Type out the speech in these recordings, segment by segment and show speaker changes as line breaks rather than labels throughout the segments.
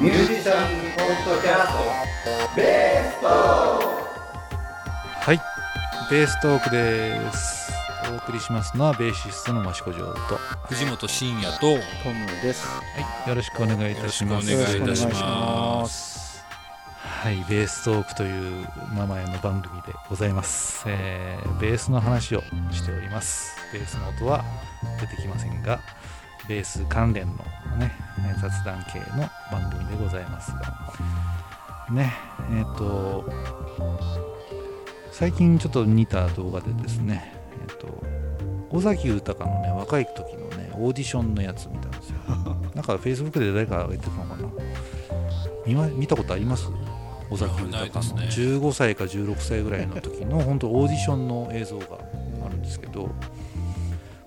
ミュージシャンポッドキャストベースト
はいベーストークです。お送りしますのはベーシストの益子城とは
藤本慎也と
トムです。
いよろしくお願いいたします。
よろしくお願いいたしま
す。
はいベーストークという名前の番組でございます、えーベースの話をしております。ベースの音は出てきませんがベース関連のねえー雑談系の番組でございますが。ねえっ、と最近ちょっと似た動画でですねえっ、と尾崎豊のね若い時のねオーディションのやつ見たんですよ。なんか Facebook で誰かが言ってたのかな。見ま見たことあります？尾崎豊の。
ないですね。
15歳か16歳ぐらいの時の 本当オーディションの映像があるんですけど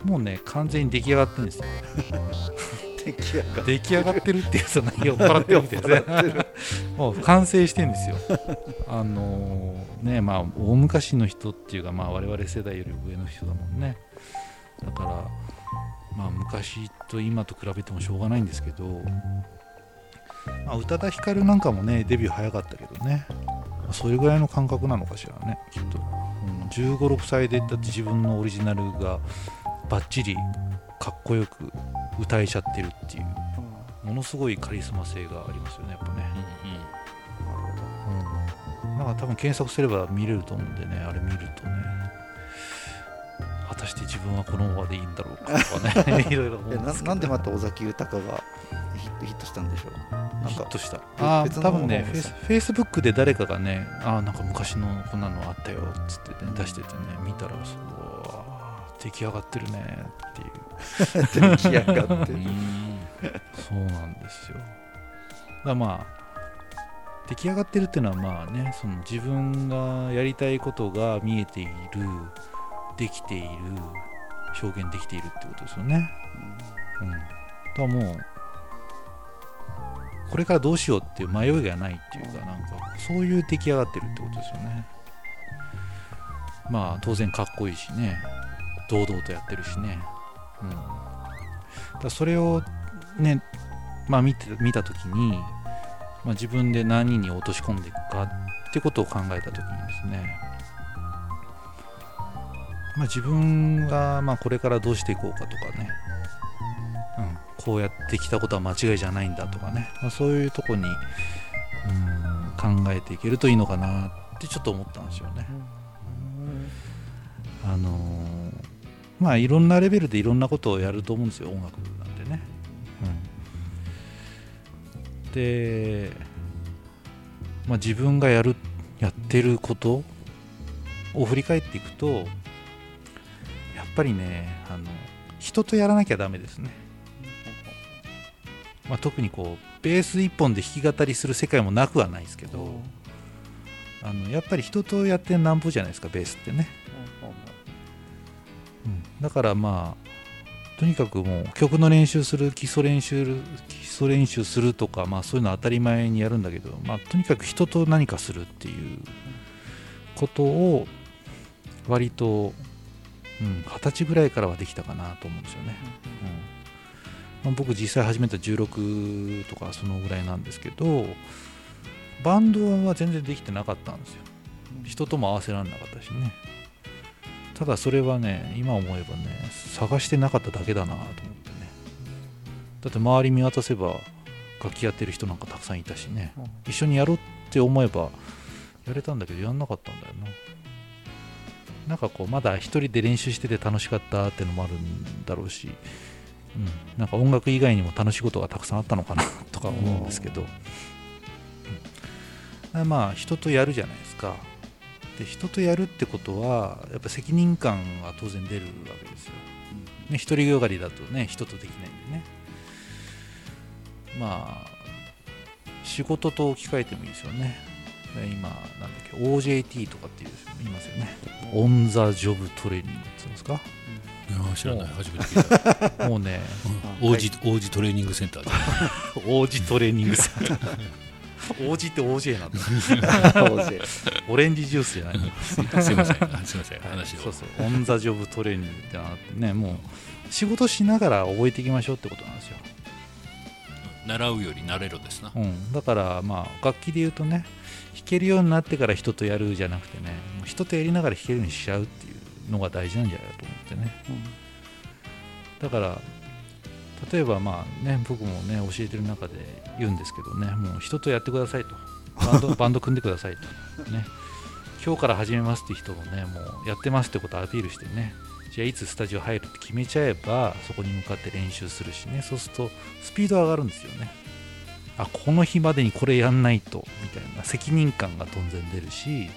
もうね完全に出来上がってるんですよ
出来上が
出来上がってるっていうと酔っ払ってるみたいですね。もう完成してるんですよ。あのーねまあ大昔の人っていうかまあ我々世代より上の人だもんね。だからまあ昔と今と比べてもしょうがないんですけど、まあ、宇多田ヒカルなんかもねデビュー早かったけどね。まあそれぐらいの感覚なのかしらねきっと、うん、1 5 6歳でだって自分のオリジナルがバッチリかっこよく歌えちゃってるっていう。ものすごいカリスマ性がありますよねやっぱね、うん、なんか多分検索すれば見れると思うんでねあれ見るとね。果たして自分はこのままでいいんだろうかとかね。いろいろ思うん
えな
ですけど。
なんでまた尾崎豊がヒットヒットしたんでしょう？なんか。
ヒットした。
べ
あ多分ねフェイスフェイスブックで誰かがねあーなんか昔のこんなのあったよっつって、ね、出しててね見たらそう出来上がってるねっていう
出来上がって
うん
そうなんですよ。だまあ出来上がってるっていうのはまあねその自分がやりたいことが見えているできている表現できているってことですよね。うん、だからもうこれからどうしようっていう迷いがないっていうかなんかそういう出来上がってるってことですよね。まあ当然かっこいいしね堂々とやってるしね。うん、だそれをね、まあ見て見たときに、まあ、自分で何に落とし込んでいくかってことを考えたときにですね、まあ、自分がまあこれからどうしていこうかとかね、うん、こうやってきたことは間違いじゃないんだとかね、まあ、そういうとこにうん考えていけるといいのかなってちょっと思ったんですよね。あのーまあいろんなレベルでいろんなことをやると思うんですよ音楽なんてね。うん、で、まあ、自分がやるやってることを振り返っていくとやっぱりねあの人とやらなきゃダメですね。まあ、特にこうベース一本で弾き語りする世界もなくはないですけどあのやっぱり人とやってなんぼじゃないですかベースってね。うんだからまあとにかくもう曲の練習する基礎練習基礎練習するとか、まあ、そういうの当たり前にやるんだけど、まあ、とにかく人と何かするっていうことを割とうん二十歳ぐらいからはできたかなと思うんですよね。うんまあ、僕実際始めた16とかそのぐらいなんですけどバンドは全然できてなかったんですよ。人とも合わせられなかったしね。ただそれはね今思えばね探してなかっただけだなと思ってね。だって周り見渡せば楽器やってる人なんかたくさんいたしね。一緒にやろうって思えばやれたんだけどやんなかったんだよな。なんかこうまだ一人で練習してて楽しかったってのもあるんだろうし、うん、なんか音楽以外にも楽しいことがたくさんあったのかなとか思うんですけど、うん、まあ人とやるじゃないですかで人とやるってことはやっぱ責任感は当然出るわけですよ、ね、一人よがりだとね人とできないんでね。まあ仕事と置き換えてもいいですよね。で今なんだっけ OJT とかって言いますよね。オン・ザ・ジョブ・トレーニングっていうんですか？
いや知らない。初めて聞いた。
もうね。
王子王子トレーニングセンター。で
王子トレーニングセンター王子って OJ なんだオレンジジュースじゃないの
すいません。あすいません。話を。
そうそう。オン・ザ・ジョブ・トレーニングってのがあってねもう仕事しながら覚えていきましょうってことなんですよ。
何習うより慣れろですな、
うん、だからまあ楽器で言うとね弾けるようになってから人とやるじゃなくてねもう人とやりながら弾けるようにしちゃうっていうのが大事なんじゃないかと思ってね。だから例えばまあね僕もね教えてる中で言うんですけどねもう人とやってくださいと。バンド バンド組んでくださいと。ね。今日から始めますって人もねもうやってますってことをアピールしてね。じゃあいつスタジオ入るって決めちゃえばそこに向かって練習するしね。そうするとスピード上がるんですよね。あこの日までにこれやんないと。みたいな。責任感が当然出るし。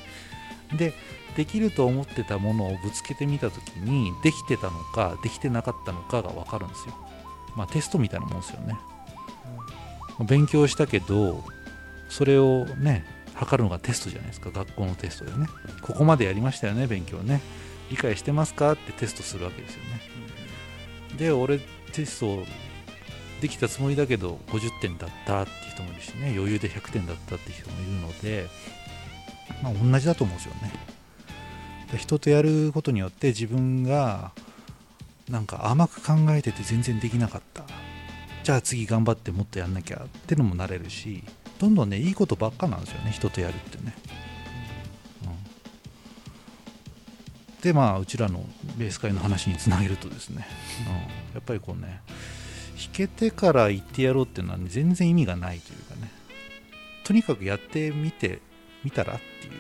でできると思ってたものをぶつけてみた時にできてたのかできてなかったのかが分かるんですよ。まあテストみたいなもんですよね勉強したけどそれをね測るのがテストじゃないですか。学校のテストでね。ここまでやりましたよね勉強ね。理解してますかってテストするわけですよね。で俺テストできたつもりだけど50点だったって人もいるしね。余裕で100点だったって人もいるのでまあ同じだと思うんですよね。人とやることによって自分がなんか甘く考えてて全然できなかった。じゃあ次頑張ってもっとやんなきゃってのもなれるしどんどんねいいことばっかなんですよね人とやるってね、うん、でまあうちらのベース会の話につなげるとですね、うん、やっぱりこうね弾けてから言ってやろうっていうのは、ね、全然意味がないというかね。とにかくやってみてみたらっていう。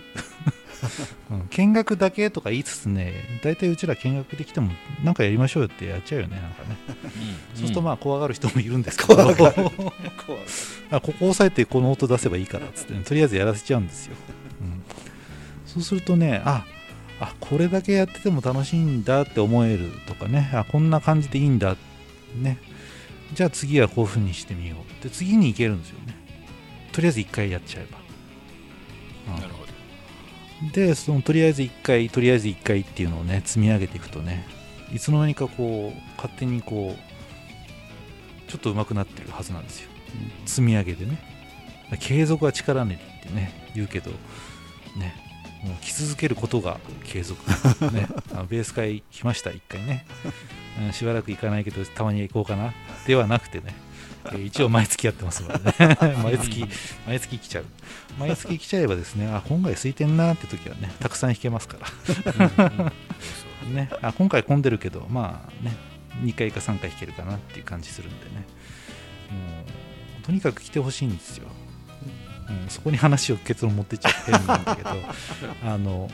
うん、見学だけとか言いつつね大体うちら見学できてもなんかやりましょうよってやっちゃうよねなんかね。そうするとまあ怖がる人もいるんですけど、あここ押さえてこの音出せばいいからっつって、ね、とりあえずやらせちゃうんですよ、うん、そうするとねああこれだけやってても楽しいんだって思えるとかねあこんな感じでいいんだね。じゃあ次はこういう風にしてみようで次に行けるんですよね。とりあえず1回やっちゃえば、うん。
なるほど
でそのとりあえず1回とりあえず1回っていうのをね積み上げていくとねいつの間にかこう勝手にこうちょっと上手くなってるはずなんですよ、積み上げてね。継続は力ねりってね言うけどねもう来続けることが継続。ね あのベース会来ました1回ね、うんしばらく行かないけどたまに行こうかな。ではなくてね。えー一応毎月やってますのでね。毎月毎月来ちゃう。毎月来ちゃえばですねあ今回空いてんなって時はねたくさん弾けますから。ね、あ今回混んでるけど、まあね、2回か3回弾けるかなっていう感じするんでね、もうとにかく来てほしいんですよ。うん、そこに話を結論持ってっちゃって変なんだけど、あの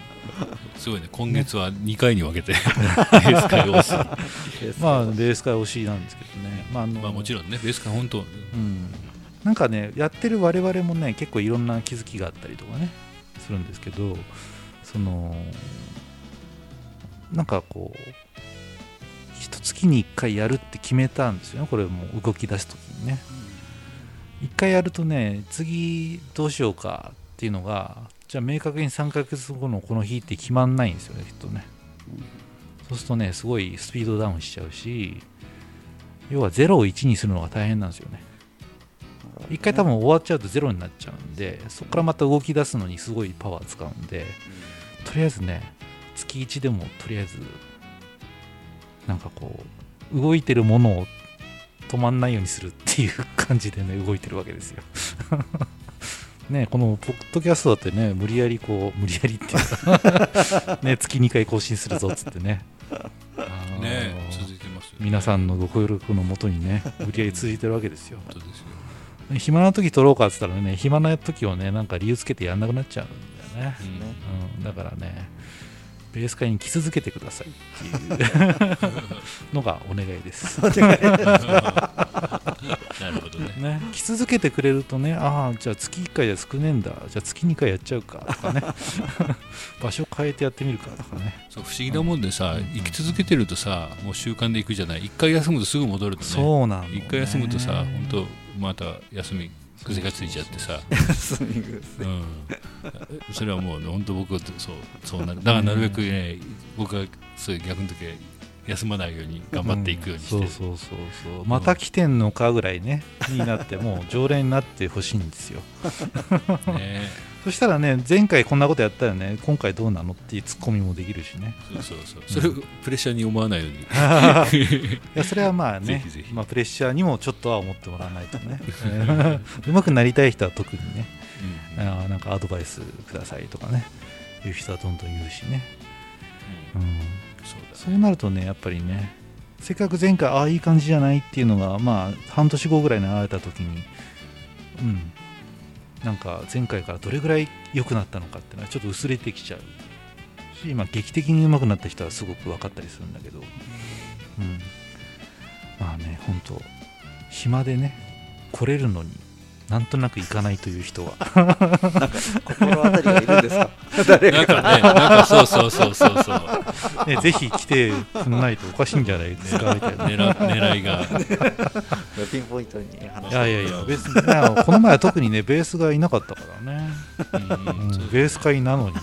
すごいね。今月は2回に分けて ベース会をし
まあ、ベース会推しなんですけどね、まああの
まあもちろんねベース会本当
うん、なんかね、やってる我々もね、結構いろんな気づきがあったりとかね、するんですけど、その、なんかこう、一月に一回やるって決めたんですよね、これもう動き出すときにね。一回やるとね、次どうしようかっていうのが、じゃあ明確に3ヶ月後のこの日って決まんないんですよね、きっとね。そうするとね、すごいスピードダウンしちゃうし、要は0を1にするのが大変なんですよね。一回多分終わっちゃうとゼロになっちゃうんで、そこからまた動き出すのにすごいパワー使うんで、とりあえずね、月1でもとりあえず、なんかこう、動いてるものを止まんないようにするっていう感じでね、動いてるわけですよ。ね、このポッドキャストだってね、無理やりこう、無理やりっていうか、ね、月2回更新するぞっつってね。
ね続いてますよね
皆さんのご協力のもとにね、無理やり続いてるわけですよ。暇な時撮ろうかって言ったらね、暇な時をね、なんか理由つけてやんなくなっちゃうんだよね。うん、だからね、ベース会に来続けてくださいっていう。のがお願いです。
なるほどね。
ね、来続けてくれるとね、ああ、じゃあ月1回じゃ少ねえんだ、じゃあ月2回やっちゃうか。とかね、場所変えてやってみるか。とかね、
そう不思議なもんでさ生き続けてるとさもう習慣でいくじゃない。一回休むとすぐ戻るとね。
そうなね。
一回休むとさ本当また休み癖がついちゃってさ。うん。それはもうね本当僕はそうそうなるだからなるべくね僕はそういう逆の時は休まないように頑張っていくようにして。
そうそうそうそう。また来てんのかぐらいねになってもう常連になってほしいんですよ。
ね
そしたらね前回こんなことやったよね。今回どうなのっていうツッコミもできるしね。
そうそうそう。それをプレッシャーに思わないように。
いやそれはまあね
ぜひぜひ。
まあ、プレッシャーにもちょっとは思ってもらわないとね。うまくなりたい人は特にね
うん
あーなんかアドバイスくださいとかね。いう人はどんどん言うしね、うん、
そうだ
そうなるとねやっぱりねせっかく前回ああいい感じじゃないっていうのがまあ半年後ぐらいに会えた時にうんなんか前回からどれぐらい良くなったのかっていうのはちょっと薄れてきちゃう。し、まあ、劇的に上手くなった人はすごく分かったりするんだけど、うん、まあね本当暇でね来れるのになんとなく行かないという人は。
心当たりがいるんですか？誰
なん
か。
かねなんかそうそうそうそうそう。
ね、ぜひ来てくんないとおかしいんじゃないですかみたいな。
狙狙いが。
ピンポイントに話
いやいやいや、ベースいやこの前は特にね、ベースがいなかったからね、
うん
ベース会なのにね、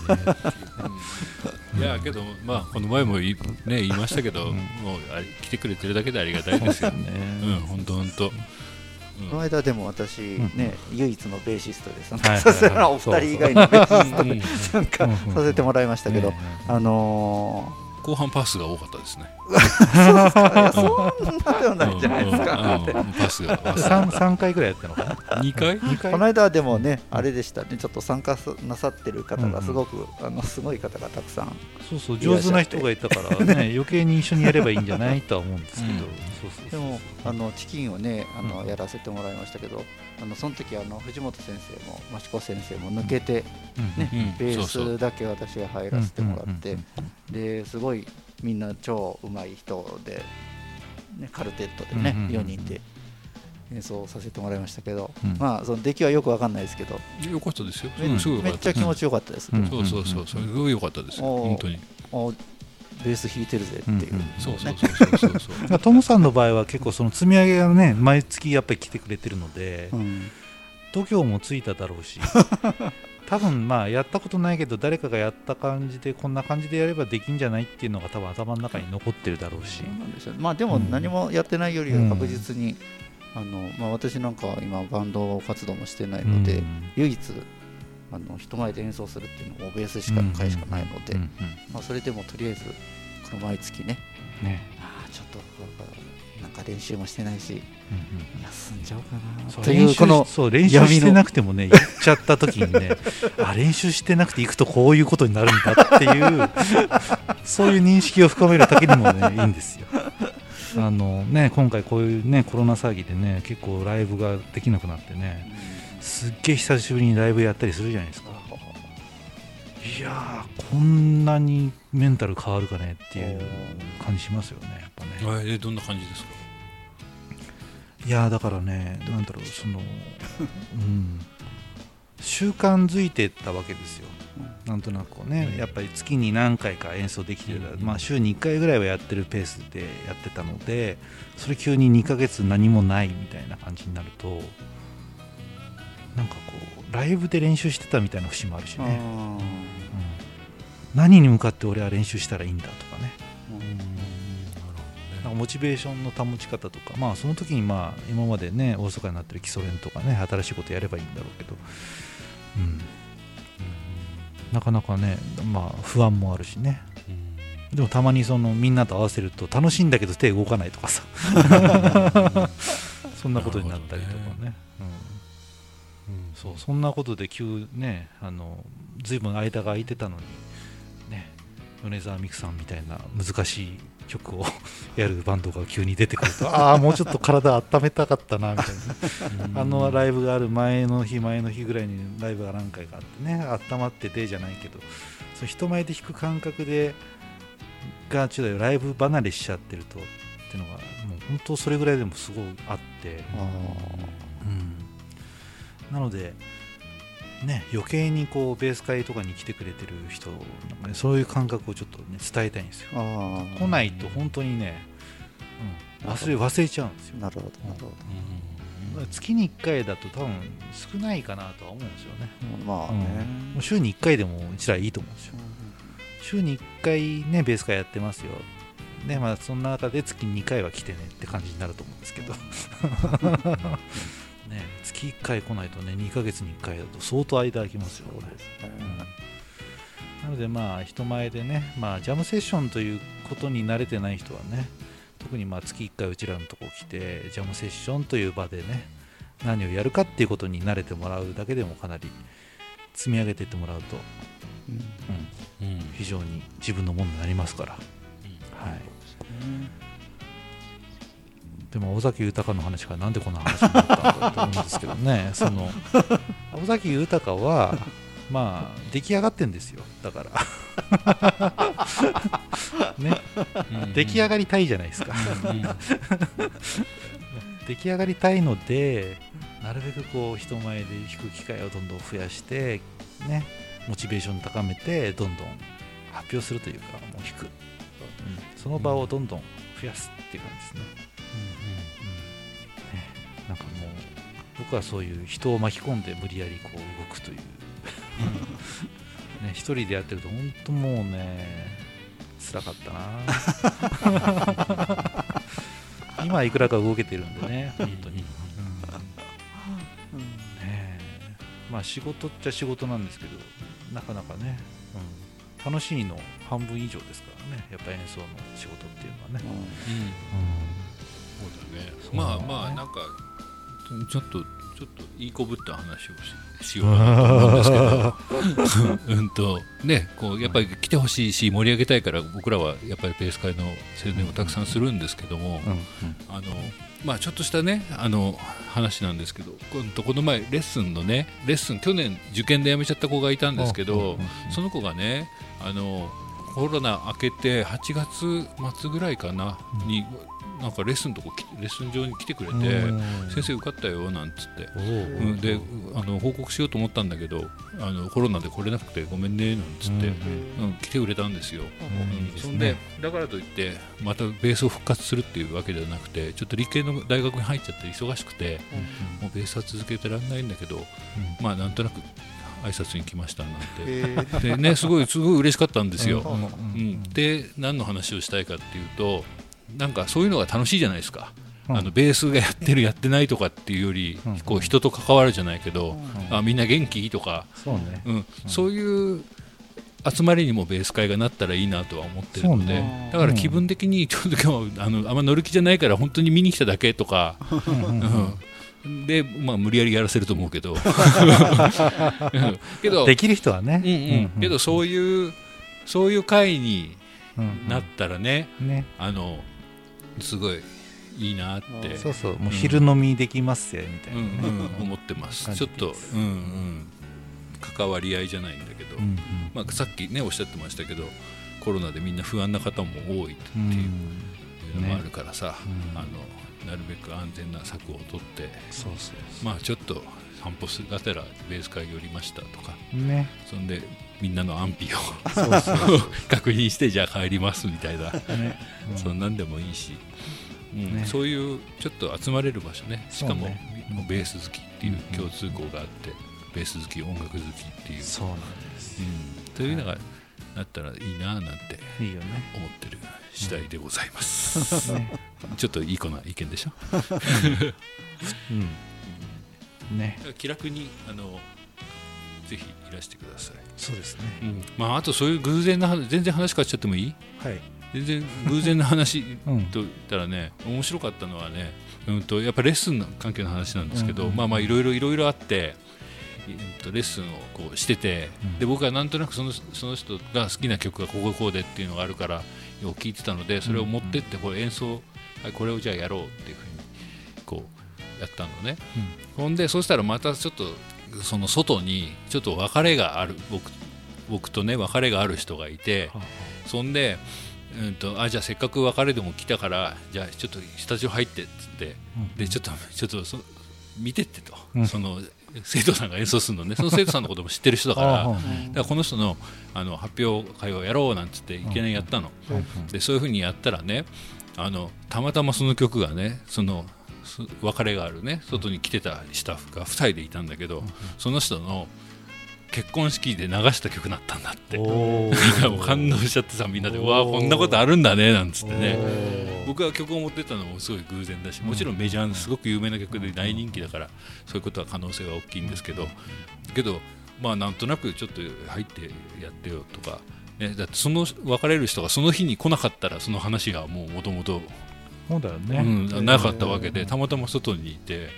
いやけどまあこの前もいね言いましたけど、
うん。
もうあれ来てくれてるだけでありがたいですよ。
ね。
うん本当本当。
この間でも私
ん。
ね唯一のベーシストで参
はい
加させたらお二人以外のベーシストで
うん
参加
うん
させてもらいましたけど
ね
あの
後半パスが多かったですね。
そんなではないんじゃないですか。
パスが
三三回ぐらいやったのかな、
二回？
二回。
この間はでもねあれでしたね。ちょっと参加なさってる方がすごくあのすごい方がたくさん
そうそう、上手な人がいたからね、余計に一緒にやればいいんじゃないとは思うんですけど、
うん。
そうそうそう
でもあのチキンをねあの
うん。
やらせてもらいましたけどあのその時あの藤本先生も益子先生も抜けて
うん。
ね
うん。
ベ
そうそう
ースだけ私が入らせてもらって
うん。
ですごいみんな超うまい人で、ね、カルテットでね
うんうんうんうん。
4人で演奏させてもらいましたけど、
うん。
まあその出来はよくわかんないですけど、
よかったですよ。
め
すごい
めっちゃ気持
ち。
ちよかったです、
うん。
そうそうそう。すごい良かったです本当に。
おベース弾いてるぜっていう、
うんうん。
そうそうそうそうそうそう。
だからトムさんの場合は結構その積み上げがね毎月やっぱり来てくれてるので、
うん。
度胸もついただろうし 多分まあやったことないけど誰かがやった感じでこんな感じでやればできんじゃないっていうのが多分頭の中に残ってるだろうし。
ですよ。まあでも何もやってないよりは確実に、あのまあ、私なんかは今バンド活動もしてないので、唯一あの人前で演奏するっていうのもベースしかの回しかないので、
うんうん。
まあ、それでもとりあえずこの毎月ね。
ね
ちょっとなんか練習もしてないし
うんうん。
休んじゃおうかな。
そう
というこの
そう練習してなくてもね行っちゃった時にね あ練習してなくて行くとこういうことになるんだっていうそういう認識を深めるだけにもねいいんですよ。あのね今回こういうねコロナ騒ぎでね結構ライブができなくなってねすっげえ久しぶりにライブやったりするじゃないですかいやーこんなにメンタル変わるかねっていう感じしますよねやっぱね。
えどんな感じですか？
いやーだからねなんだろうその うん。習慣づいてったわけですよ。なんとなくねやっぱり月に何回か演奏できてる、まあ、週に1回ぐらいはやってるペースでやってたのでそれ急に2ヶ月何もないみたいな感じになるとなんかこうライブで練習してたみたいな節もあるしね、うん。何に向かって俺は練習したらいいんだとかね。なんかモチベーションの保ち方とか、まあ、その時にまあ今までね大阪になってる基礎練とかね新しいことやればいいんだろうけど、うん、なかなかね、まあ、不安もあるしね。でもたまにそのみんなと合わせると楽しいんだけど手動かないとかさ。そんなことになったりとかね。うん、そうそんなことで急ねあの随分間が空いてたのにね米沢美久さんみたいな難しい曲を やるバンドが急に出てくると ああもうちょっと体温めたかったなみたいな。あのライブがある前の日前の日ぐらいにライブが何回かあってね温まっててじゃないけどそう人前で弾く感覚でがちょっとライブ離れしちゃってるとっていうのがもう本当それぐらいでもすごいあって、
あ
うん、なのでね余計にこうベース会とかに来てくれてる人なんかねそういう感覚をちょっとね伝えたいんですよ。来ないと本当にね、うん、忘れ忘れちゃうんですよ。
なるほどなるほど。
だから月に1回だと多分少ないかなとは思うんですよね。
まあね、
もう週に1回でもうちらいいと思うんですよ。週に1回ねベース会やってますよ。ねまあそんな中で月に2回は来てねって感じになると思うんですけどね月1回来ないとね2ヶ月に1回だと相当間空きますよこれ。うん。なのでまあ人前でね、まあ、ジャムセッションということに慣れてない人はね特にまあ月1回うちらのとこ来てジャムセッションという場でね何をやるかっていうことに慣れてもらうだけでもかなり積み上げていってもらうと、うん、
うん。
非常に自分のものになりますから、はい、でも尾崎豊の話からなんでこんな話になったんだと思うんですけどね。その尾崎豊はまあ出来上がってんですよ。だから。ね。
うん
出来上がりたいじゃないですか。
うん。
出来上がりたいのでなるべくこう人前で弾く機会をどんどん増やしてね。モチベーション高めてどんどん発表するというかもう弾く、うん。その場をどんどん増やすっていう感じですね,、うんねなんかもう僕はそういう人を巻き込んで無理やりこう動くという。ね一人でやってると本当もうね辛かったな。今はいくらか動けてるんでね本当に、うん。ねえ。まあ仕事っちゃ仕事なんですけどなかなかね、うん、楽しいの半分以上ですからねやっぱ演奏の仕事っていうのはね、
そうだね。
そうだね。
まあまあなんかちょっとちょっといいこぶった話をししようかなと思うんですけど。うんとねこうやっぱり来てほしいし盛り上げたいから僕らはやっぱりベース会の宣伝をたくさんするんですけども、あのまあちょっとしたねあの話なんですけどこのこの前レッスンのねレッスン去年受験で辞めちゃった子がいたんですけど、その子がねあのコロナ明けて8月末ぐらいかな、になんかレッスンのとこ来レッスン場に来てくれて、
うん。
先生受かったよなんつって、であの報告しようと思ったんだけどあのコロナで来れなくてごめんねなんつって、
うん
うん。来てくれたんですよ。そんで
ね。
だからといってまたベースを復活するっていうわけではなくてちょっと理系の大学に入っちゃって忙しくてもうベースは続けてらんないんだけどまあなんとなく挨拶に来ましたなんて。
え。ー
でねすごいすごい嬉しかったんですよ。
うん。うん。
うん、で何の話をしたいかっていうとなんかそういうのが楽しいじゃないですか、
うん。
あのベースがやってるやってないとかっていうより、
うん。
こう人と関わるじゃないけど、
うん。
あみんな元気？とか、
そう
ん。そういう集まりにもベース会がなったらいいなとは思ってるので、だから気分的にちょっと今日あのあんま乗る気じゃないから本当に見に来ただけとか、
うん
で、まあ、無理やりやらせると思うけど。う んけど
できる人はね。
うんうん。けどそういうそういう会に
うん
なったらね、
ね。
あのすごいいいなって、
そうそう。もう昼飲みできますよみたいな
うん
ね
うん、思ってます。ちょっとうんうん、関わり合いじゃないんだけど、
うんうん。
まあ、さっきねおっしゃってましたけどコロナでみんな不安な方も多いって
うん。
いうのもあるからさ、
うん。
あのなるべく安全な策を取って
そうそう
まあちょっと散歩すがてらベース会寄りましたとか
ね。
そんでみんなの安否を
そうそう
確認してじゃあ帰りますみたいな、
ね。うん。
そんなんでもいいし、うん。
ね。
そういうちょっと集まれる場所ね。しかも
ね
もうベース好きっていう
うん
共通項があって、ベース好き音楽好きっていう、
そうなんです。
うん、というのがなったらいいななんて
いいよね。
思ってる次第でございます、
ね
ちょっといい子な意見でしょ？
うん。ね。
気楽にあのぜひいらしてください、
そうですね。
うん。まあ、あとそういう偶然な話全然話変わっちゃってもいい？
はい。
全然偶然な話
うん。
と言ったらね面白かったのはね、うん、とやっぱレッスンの関係の話なんですけど、
うんうん
まあまあいろいろいろいろあって、うん、とレッスンをこうしてて、
うん。
で僕はなんとなくそのその人が好きな曲がこここうでっていうのがあるからよく聞いてたのでそれを持ってってこれ演奏、はい、これをじゃあやろうっていうふうにこうやったのね、ほんでそしたらまたちょっとその外にちょっと別れがある僕僕とね別れがある人がいて、
は
そんで、うん、とあじゃあせっかく別れでも来たからじゃあちょっとスタジオ入ってっつって
うん
でちょっと ちょっとそ見てってと、
うん。
その生徒さんが演奏するのね。その生徒さんのことも知ってる人だから。
あ
だからこの人のあの発表会をやろうなんつっていきなりやったの、でそういうふうにやったらねあのたまたまその曲がねそのす別れがあるね外に来てたスタッフが2人でいたんだけど、その人の結婚式で流した曲だったんだって。感動しちゃってさみんなで「うわーこんなことあるんだね」なんつってね。僕が曲を持ってったのもすごい偶然だしもちろんメジャーのすごく有名な曲で大人気だからそういうことは可能性は大きいんですけどけどまあなんとなくちょっと入ってやってよとか、ね、だってその別れる人がその日に来なかったらその話がもうもともと
そうだよね、
うんなかったわけでたまたま外にいて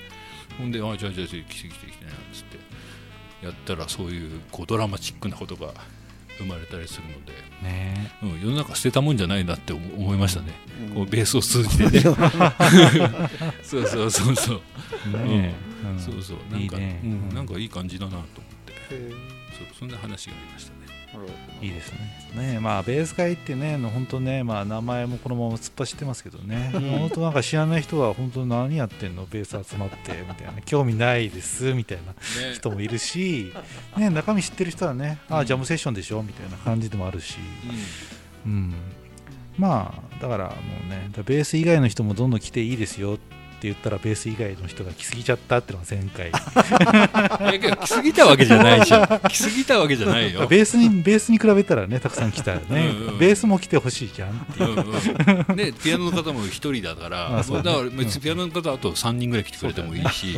ほんで「あじゃあじゃあ来て来て来て」なんつってやったらそういうこうドラマチックなことが生まれたりするので、
ね。
うん、世の中捨てたもんじゃないなって思思いましたね、
うん。
こうベースを通じてね。そうそうそうそう、
ねうん。
そうそう。なんかうん。
うん。
なんかいい感じだなと思って。
へ
そうそんな話がありました
いいですね。ねまあベース会ってね、本当ね、まあ名前もこのまま突っ走ってますけどね、
うん
本当なんか知らない人は本当何やってんの？ベース集まってみたいな、興味ないですみたいな
ね。
人もいるし、ね中身知ってる人はね、あ
うん。
ジャムセッションでしょ？みたいな感じでもあるし、うん、まあだからもうね、だからベース以外の人もどんどん来ていいですよって言ったらベース以外の人が来すぎちゃったってのが前回。
来すぎたわけじゃないじゃん。来すぎたわけじゃないよ。
ベースにベースに比べたらねたくさん来たらね。
うんうん。
ベースも来てほしいじゃんっていう。
うんうん。でピアノの方も一人だから
あそう
だから別にピアノの方あと3人ぐらい来てくれてもいいし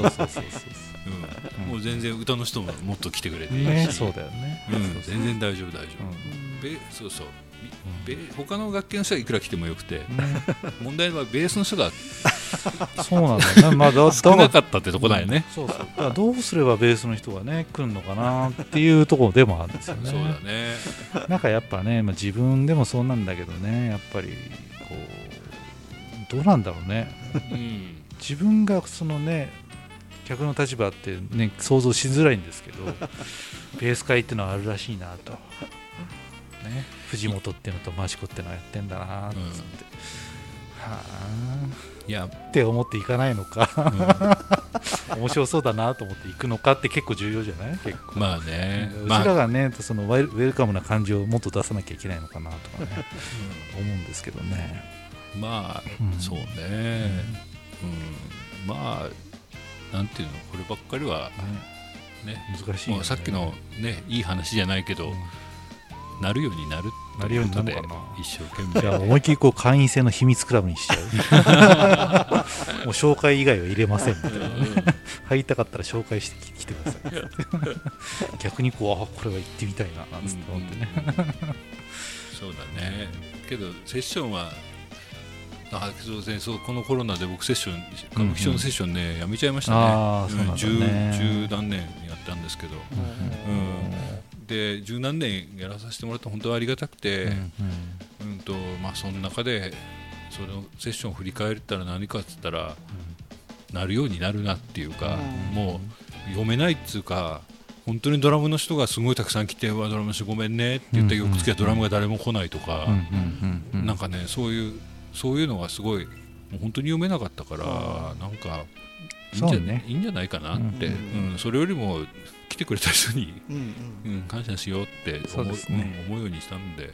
もう全然歌の人ももっと来てくれていいし、
ねそうだよね。
うん、全然大丈夫大丈
う
夫、ベそうそう。ベ他の楽器の人はいくら来てもよくて 問題はベースの人が
そうなんだよね。まあだ
少な
だ
かったってとこだよね、
そうそう。だからどうすればベースの人がね来るのかなっていうところでもあるんですよね。
そうだね。
なんかやっぱね、まあ、自分でもそうなんだけどねやっぱりこうどうなんだろうね。
うん。
自分がそのね客の立場ってね想像しづらいんですけどベース会っていうのはあるらしいなと、ね、藤本っていうのと益子っていうのはやってんだなっつって、
うん
は
いや、
あって思っていかないのか。
う
面白そうだなと思っていくのかって結構重要じゃない？結構。
ん、まあね。
うち
まあ、
らがね、そのウェルウェルカムな感じをもっと出さなきゃいけないのかなとかね。思うんですけどね、
まあ、
うん。
そうね、うん、まあなんていうの？こればっかりはね。
難しいよね、
さっきのねいい話じゃないけど、
うん
なるようになる。
なるようになるかな。
一生懸
じゃあ
命
思いっきりこう会員制の秘密クラブにしちゃう。もう紹介以外は入れませんみたいな。入りたかったら紹介してき来てください。逆にこうあこれは行ってみたいななんつって思ってね、
そうだね。けどセッションはあそうですねそうこのコロナで僕セッション歌舞伎町のセッションね、やめちゃいましたね。十
ね。
十何年やったんですけど、で十何年やらさせてもらって本当はありがたくて、
うん
うん。とまあ、その中でそのセッションを振り返ったら何かっつったら、なるようになるなっていうか、
うん。
もう読めないっつうか本当にドラムの人がすごいたくさん来て「うわドラムの人ごめんね」って言った
うんうん
翌月はドラムが誰も来ないとか、
うんうんうん
なんかねそういうそういうのがすごいもう本当に読めなかったからなんかいいんじゃ,、
ね。
いいんじゃないかなって、
う
うんん。それよりも来てくれた人に、
うんうん
うん、感謝しようって
そう
思う,、うん思うようにしたんで。
はい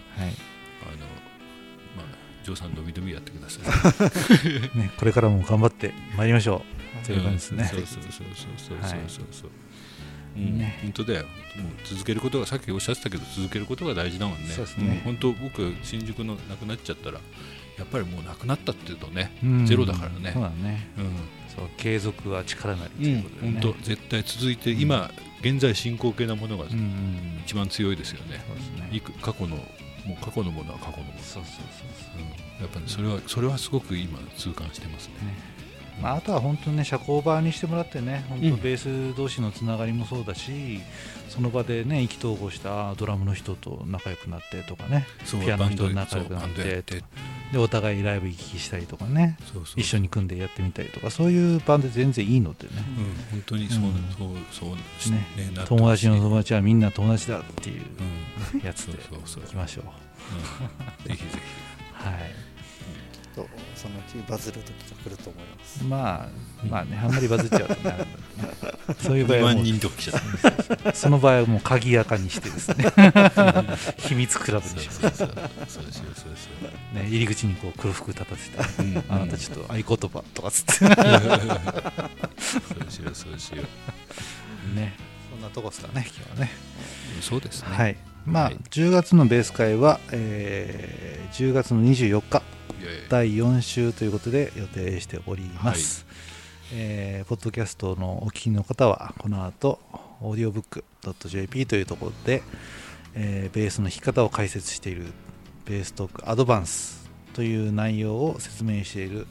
あのまあジョーさんのびのびやってください。
ね、これからも頑張ってまいりましょうという感じですね
うん、そうそうそうそうそうそうそう。ん
ね
本当だよ。もう続けることがさっきおっしゃってたけど続けることが大事だもんね。
ね
ん本当僕新宿のなくなっちゃったらやっぱりもうなくなったっていうとね、
うん
ゼロだからね
そうだね
うん、
そう継続は力なりということでね、
本当絶対続いて今現在進行形なものが
うんうん
一番強いですよね。
そうですね
いく過去のもう過去のものは過去のもの。
そうそうそう
うんやっぱりそれはそれはすごく今痛感してますね。
そうねまあ、あとは本当にね社交場にしてもらってね本
うん。
当ベース同士のつながりもそうだし、その場でね意気投合したあドラムの人と仲良くなってとかね
そう
ピアノの人と仲良くなってでお互いライブ行き来したりとかね一緒に組んでやってみたりとかそういう場で全然いいのでね。
うん、本当にそう、
うん。
そうそうし
ね。
ね。
友達の友達はみんな友達だっていう
うん。
やつで
そうそうそう。
いきましょう。
うん。ぜひぜ
はい
とそのうちバズる時が来ると思います。
まあまあねあんまりバズっちゃうとね そういう
ひ2万
場合はもう。その場合はもう鍵やかにしてですね。秘密クラブにします。ね入り口にこう黒服立たせて
う、うん
あなたちょっと合言葉とかつって
そうしようそうしよ
ねそんなとこですかね今日はね
うそうですね
はいまあ、
はい。
10月のベース会は、えー10月の24日第4週ということで予定しております、えーポッドキャストのお聞きの方はこの後 audiobook.jp というところで、えーベースの弾き方を解説しているベーストークアドバンスという内容を説明している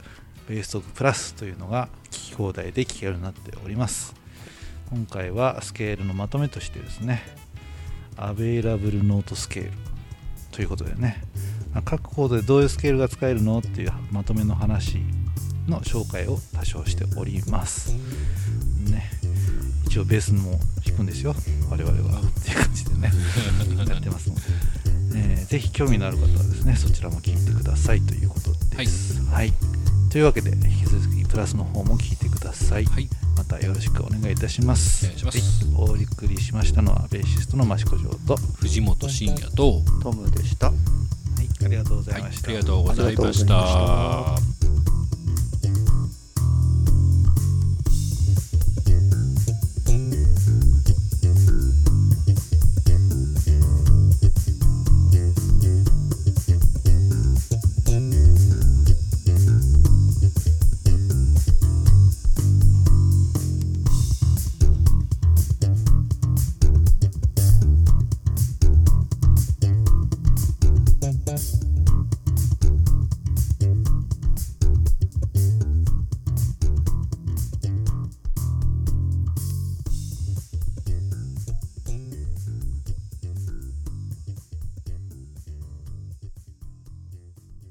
ベーストークプラスというのが聞き放題で聞けるようになっております。今回はスケールのまとめとしてですねアベイラブルノートスケールということでねまあ各コードでどういうスケールが使えるのっていうまとめの話の紹介を多少しております。ね、一応ベースも弾くんですよ、我々は。っていう感じでね、やってますので、えーぜひ興味のある方はですね、そちらも聞いてくださいということです。はい。というわけで、引き続きプラスの方も聞いてください。
はい
またよろしくお願いいたします。
お願いします
はい、お送りしましたのはベーシストの益子城と、は
藤本慎也と、
トムでした
い、ありがとうござ
はいい、
ました。
ありがとうございまし
ありがとうございま
た。